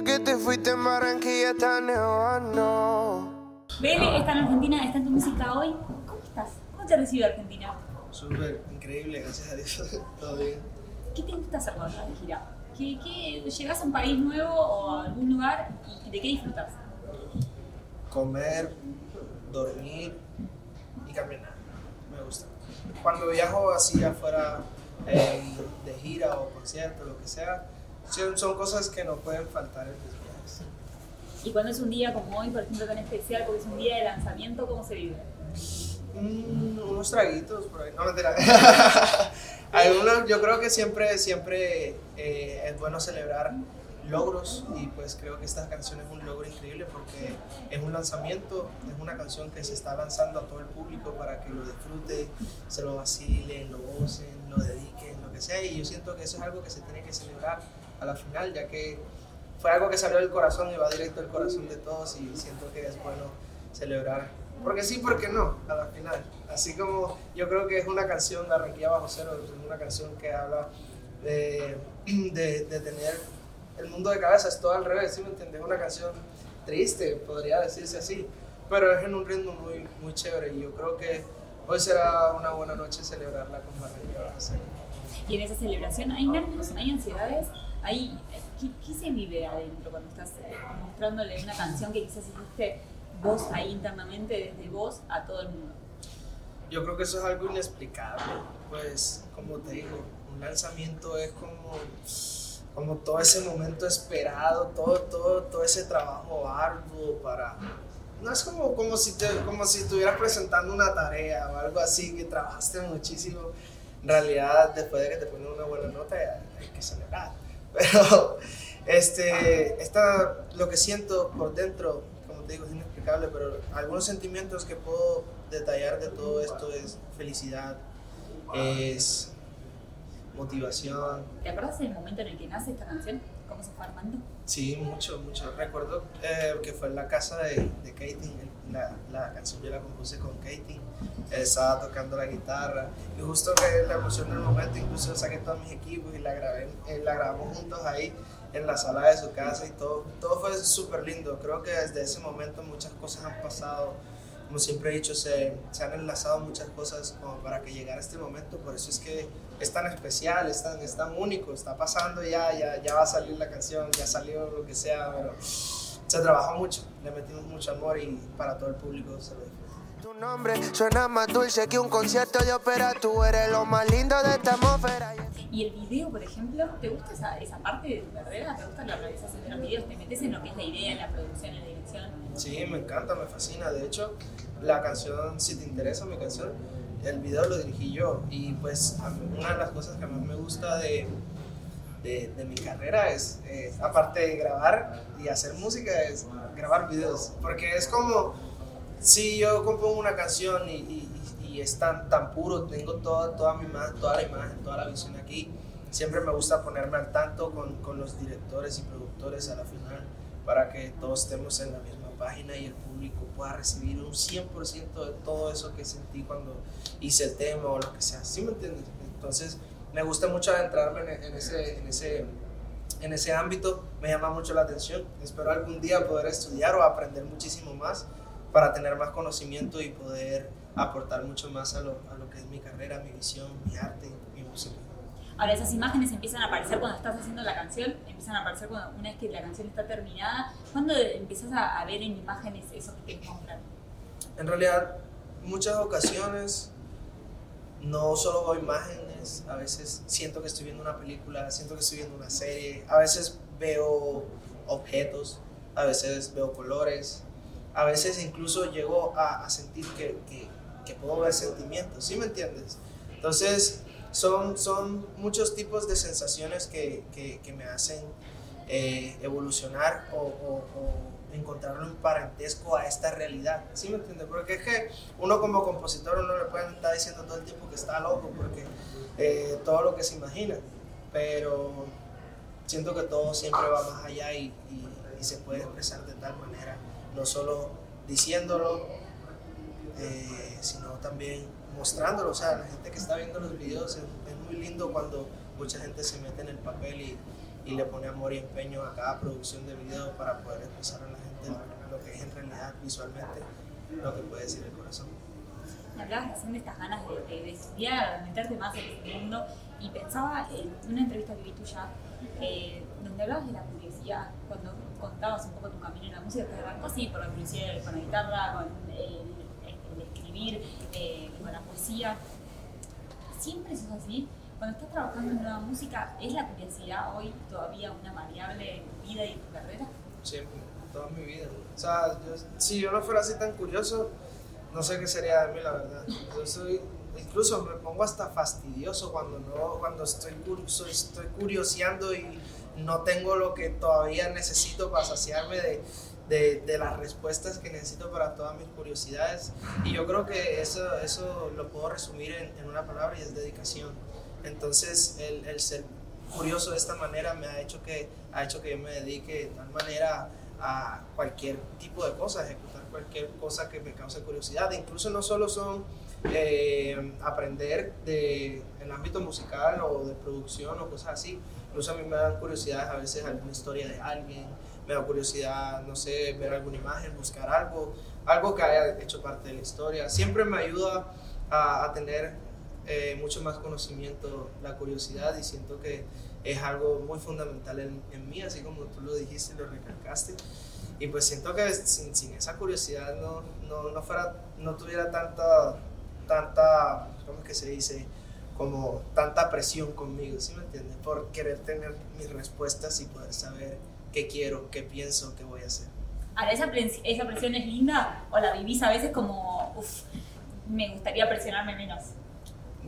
Desde que te fuiste en Barranquilla está nevando. Bele está en Argentina, está en tu música hoy. ¿Cómo estás? ¿Cómo te recibe Argentina? Súper increíble, gracias a Dios. Todo bien. ¿Qué te gusta hacer cuando estás de gira? ¿Qué, qué, ¿Llegas a un país nuevo o a algún lugar y de qué disfrutas? Comer, dormir y caminar. Me gusta. Cuando viajo así afuera eh, de gira o concierto, lo que sea, son, son cosas que no pueden faltar en mis viajes. Y cuando es un día como hoy, por ejemplo, tan especial, porque es un día de lanzamiento, ¿cómo se vive? Mm, unos traguitos por ahí, no mentira. Algunos, yo creo que siempre, siempre eh, es bueno celebrar logros y pues creo que esta canción es un logro increíble porque es un lanzamiento, es una canción que se está lanzando a todo el público para que lo disfrute, se lo vacilen, lo gocen, lo dediquen, lo que sea y yo siento que eso es algo que se tiene que celebrar a la final ya que fue algo que salió del corazón y va directo al corazón de todos y siento que es bueno celebrar porque sí, porque no, a la final. Así como yo creo que es una canción de Arranquilla Bajo Cero, es una canción que habla de, de, de tener el mundo de cabeza, es todo al revés, ¿sí me entiendes? Es una canción triste, podría decirse así, pero es en un ritmo muy, muy chévere y yo creo que hoy será una buena noche celebrarla con Arranquilla Bajo Cero. Y en esa celebración, ¿hay nervios? ¿Hay ansiedades? ¿Hay, ¿qué, qué se vive adentro cuando estás eh, mostrándole una canción que quizás hiciste vos ahí internamente, desde vos a todo el mundo? Yo creo que eso es algo inexplicable, pues como te digo, un lanzamiento es como, como todo ese momento esperado, todo, todo, todo ese trabajo arduo para... No es como, como, si como si estuvieras presentando una tarea o algo así, que trabajaste muchísimo. En realidad, después de que te ponen una buena nota, hay que celebrar. Pero este, esta, lo que siento por dentro, como te digo, es inexplicable, pero algunos sentimientos que puedo detallar de todo esto es felicidad, es motivación. ¿Te acuerdas del momento en el que nace esta canción? ¿Cómo se fue armando? Sí, mucho, mucho. Recuerdo eh, que fue en la casa de, de Katie, la, la canción yo la compuse con Katie, estaba tocando la guitarra y justo que la emoción del momento, incluso saqué todos mis equipos y la, grabé, eh, la grabamos juntos ahí en la sala de su casa y todo, todo fue súper lindo. Creo que desde ese momento muchas cosas han pasado. Como siempre he dicho, se, se han enlazado muchas cosas como para que llegara este momento. Por eso es que es tan especial, es tan, es tan único. Está pasando ya, ya, ya va a salir la canción, ya salió lo que sea, pero se trabajó mucho. Le metimos mucho amor y para todo el público se lo disfruta. Tu nombre suena más dulce que un concierto de ópera. Tú eres lo más lindo de esta atmósfera. Y el video, por ejemplo, ¿te gusta esa, esa parte de tu carrera? ¿Te gusta la realización de los videos? ¿Te metes en lo que es la idea, en la producción, en la dirección? Sí, me encanta, me fascina. De hecho, la canción, si te interesa mi canción, el video lo dirigí yo. Y pues una de las cosas que más me gusta de, de, de mi carrera es, eh, aparte de grabar y hacer música, es grabar videos. Porque es como si yo compongo una canción y, y, y es tan, tan puro, tengo toda, toda, mi, toda la imagen, toda la visión aquí. Siempre me gusta ponerme al tanto con, con los directores y productores a la final para que todos estemos en la misma página y el público pueda recibir un 100% de todo eso que sentí cuando hice el tema o lo que sea. ¿Sí me entiendes? Entonces, me gusta mucho adentrarme en, en ese, en, ese, en ese ámbito, me llama mucho la atención. Espero algún día poder estudiar o aprender muchísimo más para tener más conocimiento y poder aportar mucho más a lo, a lo que es mi carrera, mi visión, mi arte, mi música. Ahora, esas imágenes empiezan a aparecer cuando estás haciendo la canción, empiezan a aparecer cuando, una vez que la canción está terminada. ¿Cuándo empiezas a, a ver en imágenes eso que quieres mostrar? En realidad, muchas ocasiones no solo veo imágenes, a veces siento que estoy viendo una película, siento que estoy viendo una serie, a veces veo objetos, a veces veo colores, a veces incluso llego a, a sentir que, que, que puedo ver sentimientos, ¿sí me entiendes? Entonces, son, son muchos tipos de sensaciones que, que, que me hacen eh, evolucionar o, o, o encontrarle un parentesco a esta realidad. ¿Sí me entiendes? Porque es que uno como compositor uno le puede estar diciendo todo el tiempo que está loco porque eh, todo lo que se imagina, pero siento que todo siempre va más allá y, se puede expresar de tal manera, no solo diciéndolo, eh, sino también mostrándolo. O sea, la gente que está viendo los videos es, muy lindo cuando mucha gente se mete en el papel y, y le pone amor y empeño a cada producción de video para poder expresar a la gente lo que es en realidad visualmente lo que puede decir el corazón. Hablabas recién de estas ganas de, de, estudiar, de meterte más en este mundo y pensaba en una entrevista que vi tuya eh, donde hablabas de la curiosidad, cuando contabas un poco tu camino en la música, que arrancó así por la curiosidad con la guitarra, con el, escribir, eh, con la poesía. ¿Siempre eso es así? Cuando estás trabajando en nueva música, ¿es la curiosidad hoy todavía una variable en tu vida y en tu carrera? Siempre, toda mi vida. O sea, si yo no fuera así tan curioso, no sé qué sería de mí, la verdad. Yo soy, incluso me pongo hasta fastidioso cuando, no, cuando estoy, curioso, estoy curioseando y no tengo lo que todavía necesito para saciarme de, de, de, las respuestas que necesito para todas mis curiosidades. Y yo creo que eso, eso lo puedo resumir en, en una palabra y es dedicación. Entonces, el, el, ser curioso de esta manera me ha hecho, que, ha hecho que yo me dedique de tal manera a cualquier tipo de cosa, ejecutar cualquier cosa que me cause curiosidad. Incluso no solo son eh, aprender de, el ámbito musical o de producción o cosas así, incluso a mí me dan curiosidad a veces alguna historia de alguien, me da curiosidad, no sé, ver alguna imagen, buscar algo, algo que haya hecho parte de la historia. Siempre me ayuda a, a tener eh, mucho más conocimiento la curiosidad y siento que es algo muy fundamental en, en, mí, así como tú lo dijiste lo recalcaste. Y pues siento que sin, sin esa curiosidad no, no, no, fuera, no tuviera tanta, tanta, ¿cómo es que se dice? Como tanta presión conmigo, ¿sí me entiendes? Por querer tener mis respuestas y poder saber qué quiero, qué pienso, qué voy a hacer. Ahora, ¿esa, ¿esa presión es linda o la vivís a veces como, uff, me gustaría presionarme menos?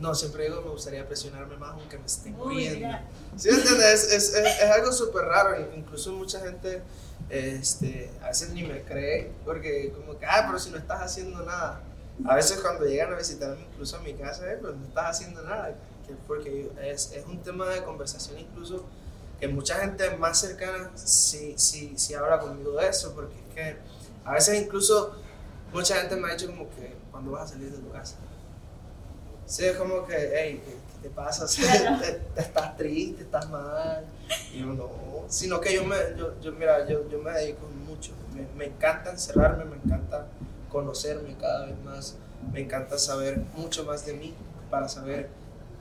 No, siempre digo me gustaría presionarme más aunque me estén muriendo. ¿Sí entiendes? Es, es, es, es algo súper raro. Incluso mucha gente este, a veces ni me cree porque como que, ah, pero si no estás haciendo nada. A veces cuando llegan a visitarme incluso a mi casa, eh, pues no estás haciendo nada. Porque es, es un tema de conversación incluso que mucha gente más cercana sí, sí, sí habla conmigo de eso. Porque es que a veces incluso mucha gente me ha dicho como que, cuando vas a salir de tu casa? Sí, es como que, hey, ¿qué, te pasa? O sea, te, te, estás triste, estás mal. Y yo no, sino que yo me, yo, yo mira, yo, yo me dedico mucho. Me, me, encanta encerrarme, me encanta conocerme cada vez más. Me encanta saber mucho más de mí para saber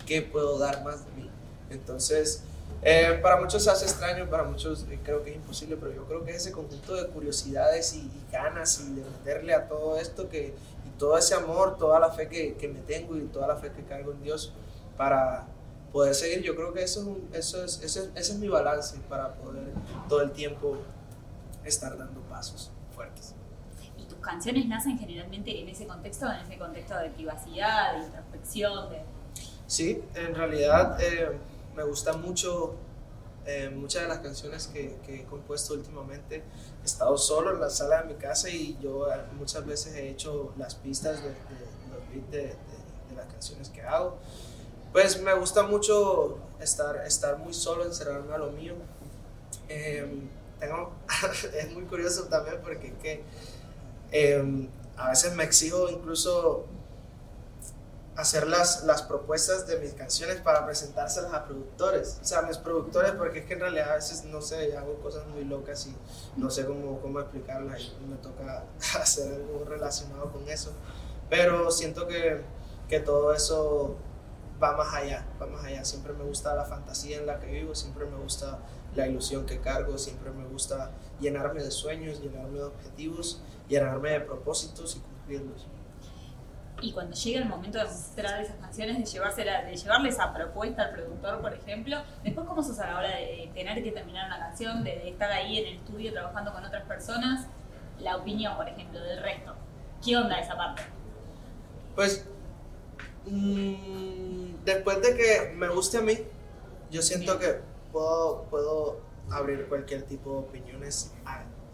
qué puedo dar más de mí. Entonces, eh, para muchos se hace extraño, para muchos eh, creo que es imposible, pero yo creo que ese conjunto de curiosidades y, y ganas y de meterle a todo esto que todo ese amor, toda la fe que, que, me tengo y toda la fe que cargo en Dios para poder seguir. Yo creo que eso es, un, eso es, ese, ese es mi balance para poder todo el tiempo estar dando pasos fuertes. ¿Y tus canciones nacen generalmente en ese contexto, en ese contexto de privacidad, de introspección? De... Sí, en realidad eh, me gusta mucho eh, muchas de las canciones que, que, he compuesto últimamente he estado solo en la sala de mi casa y yo eh, muchas veces he hecho las pistas de, de, de, de, las canciones que hago. Pues me gusta mucho estar, estar muy solo, encerrarme a lo mío. Eh, tengo, es muy curioso también porque es que eh, a veces me exijo incluso hacer las, las propuestas de mis canciones para presentárselas a productores, o sea, a mis productores, porque es que en realidad a veces, no sé, hago cosas muy locas y no sé cómo, cómo explicarlas y me toca hacer algo relacionado con eso, pero siento que, que todo eso va más allá, va más allá, siempre me gusta la fantasía en la que vivo, siempre me gusta la ilusión que cargo, siempre me gusta llenarme de sueños, llenarme de objetivos, llenarme de propósitos y cumplirlos y cuando llega el momento de mostrar esas canciones, de, llevársela, de llevarle esa propuesta al productor, por ejemplo, después cómo sos a la hora de tener que terminar una canción, de, estar ahí en el estudio trabajando con otras personas, la opinión, por ejemplo, del resto. ¿Qué onda esa parte? Pues, mmm, después de que me guste a mí, yo siento Bien. que puedo, puedo abrir cualquier tipo de opiniones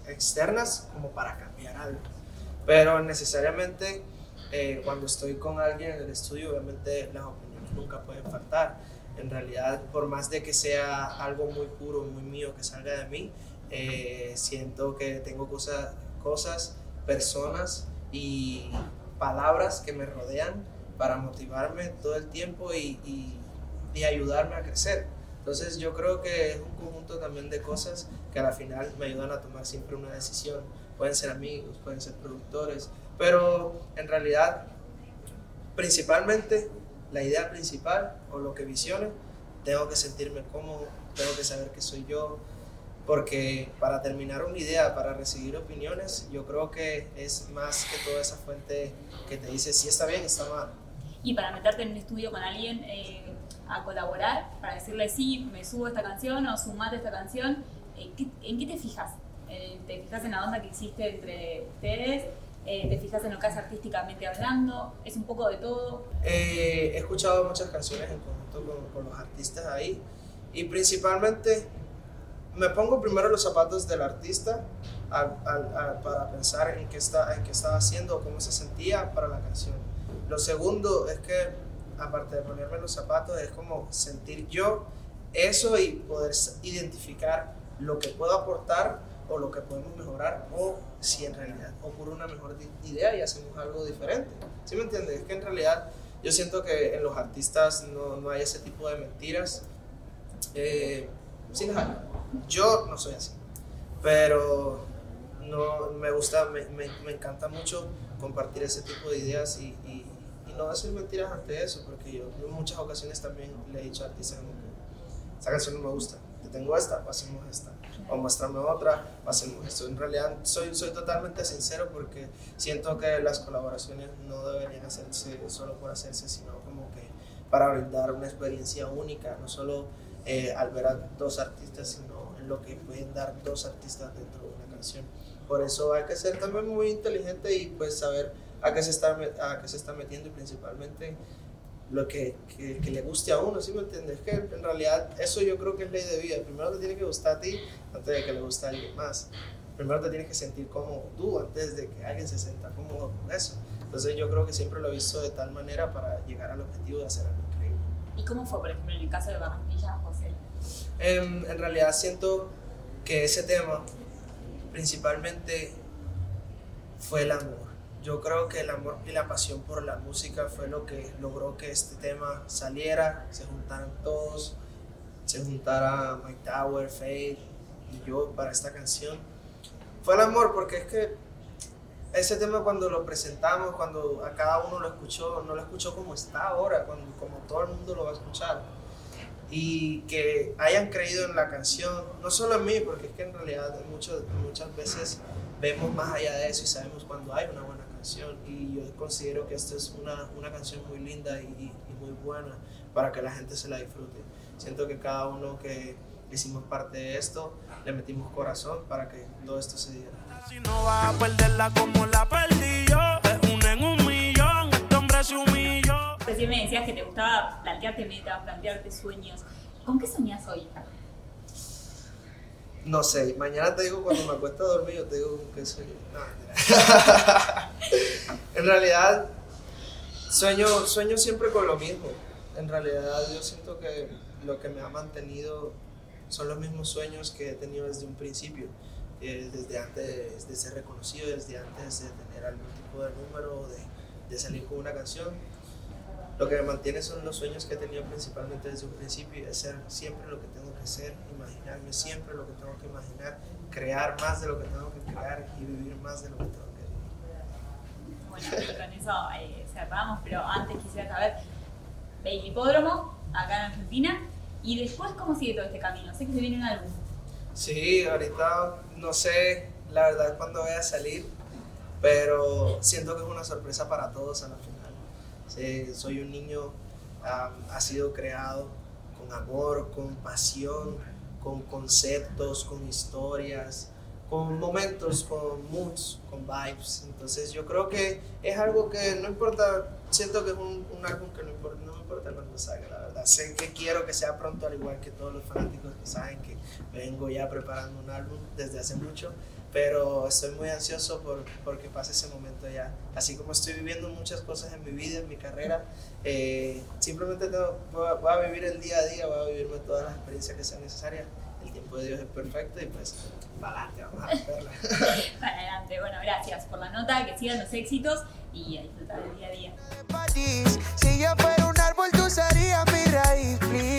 externas como para cambiar algo. Pero necesariamente eh, cuando estoy con alguien en el estudio, obviamente las opiniones nunca pueden faltar. En realidad, por más de que sea algo muy puro, muy mío, que salga de mí, eh, siento que tengo cosas, cosas, personas y palabras que me rodean para motivarme todo el tiempo y, y, y ayudarme a crecer. Entonces yo creo que es un conjunto también de cosas que a la final me ayudan a tomar siempre una decisión. Pueden ser amigos, pueden ser productores, pero en realidad principalmente la idea principal o lo que visione, tengo que sentirme cómodo, tengo que saber que soy yo, porque para terminar una idea, para recibir opiniones, yo creo que es más que toda esa fuente que te dice si está bien, está mal. Y para meterte en un estudio con alguien eh, a colaborar, para decirle sí, me subo esta canción o sumate esta canción, eh, ¿en qué te fijas? Eh, ¿Te fijas en la onda que existe entre ustedes? ¿Te fijas en lo que hace artísticamente hablando? ¿Es un poco de todo? he escuchado muchas canciones en conjunto con, con los artistas ahí y principalmente me pongo primero los zapatos del artista para pensar en qué, está, en qué estaba haciendo cómo se sentía para la canción. Lo segundo es que, aparte de ponerme los zapatos, es como sentir yo eso y poder identificar lo que puedo aportar o lo que podemos mejorar o si en realidad ocurre una mejor idea y hacemos algo diferente. ¿Sí me entiendes? Es que en realidad yo siento que en los artistas no, no hay ese tipo de mentiras. Eh, sí Yo no soy así, pero no, me gusta, me, me, me encanta mucho compartir ese tipo de ideas y, y, no decir mentiras ante eso, porque yo en muchas ocasiones también le he dicho a artistas que canción no me gusta, te tengo esta, pasemos esta, o muéstrame otra, pasemos esto. En realidad soy, soy totalmente sincero porque siento que las colaboraciones no deberían hacerse solo por hacerse, sino como que para brindar una experiencia única, no solo eh, al ver a dos artistas, sino en lo que pueden dar dos artistas dentro de una canción. Por eso hay que ser también muy inteligente y pues saber a qué se está, a qué se está metiendo y principalmente lo que, que, le guste a uno, ¿sí me entiendes? Que en realidad eso yo creo que es ley de vida. Primero te tiene que gustar a ti antes de que le guste a alguien más. Primero te tienes que sentir cómodo tú antes de que alguien se sienta cómodo con eso. Entonces yo creo que siempre lo he visto de tal manera para llegar al objetivo de hacer algo increíble. ¿Y cómo fue, por ejemplo, en el caso de Barranquilla, José? En, en realidad siento que ese tema principalmente fue el amor. Yo creo que el amor y la pasión por la música fue lo que logró que este tema saliera, se juntaran todos, se juntara Mike Tower, Faith y yo para esta canción. Fue el amor porque es que ese tema cuando lo presentamos, cuando a cada uno lo escuchó, no lo escuchó como está ahora, cuando, como todo el mundo lo va a escuchar. Y que hayan creído en la canción, no solo en mí, porque es que en realidad muchas, muchas veces vemos más allá de eso y sabemos cuando hay una buena canción. Y yo considero que esta es una, una canción muy linda y, y, muy buena para que la gente se la disfrute. Siento que cada uno que hicimos parte de esto, le metimos corazón para que todo esto se diera. Si no vas a perderla como la perdí yo, te unen un millón, este hombre se humilló. Recién me decías que te gustaba plantearte metas, plantearte sueños. ¿Con qué soñas hoy? No sé, mañana te digo cuando me acuesto a dormir, yo te digo sueño. No, en realidad, sueño, sueño siempre con lo mismo. En realidad, yo siento que lo que me ha mantenido son los mismos sueños que he tenido desde un principio desde antes de ser reconocido, desde antes de tener algún tipo de número, de, de, salir con una canción. Lo que me mantiene son los sueños que he tenido principalmente desde un principio de ser siempre lo que tengo que ser, imaginarme siempre lo que tengo que imaginar, crear más de lo que tengo que crear y vivir más de lo que tengo que vivir. Bueno, con eso eh, cerramos, pero antes quisiera saber, Baby Hipódromo, acá en Argentina, y después, ¿cómo sigue todo este camino? Sé que se viene un álbum. Sí, ahorita no sé la verdad cuándo voy a salir, pero siento que es una sorpresa para todos a la final. Soy un niño, ha sido creado con amor, con pasión, con conceptos, con historias, con momentos, con moods, con vibes. Entonces yo creo que es algo que no importa, siento que es un, un álbum que no importa, cuándo salga, la verdad. Sé que quiero que sea pronto, al igual que todos los fanáticos que saben que vengo ya preparando un álbum desde hace mucho, pero estoy muy ansioso por, por que pase ese momento ya. Así como estoy viviendo muchas cosas en mi vida, en mi carrera, eh, simplemente tengo, voy, a, a vivir el día a día, voy a vivirme todas las experiencias que sean necesarias el tiempo de Dios es perfecto y pues para adelante, vamos a verla. para adelante, bueno, gracias por la nota, que sigan los éxitos y a disfrutar el día a día. Árbol, tú serías mi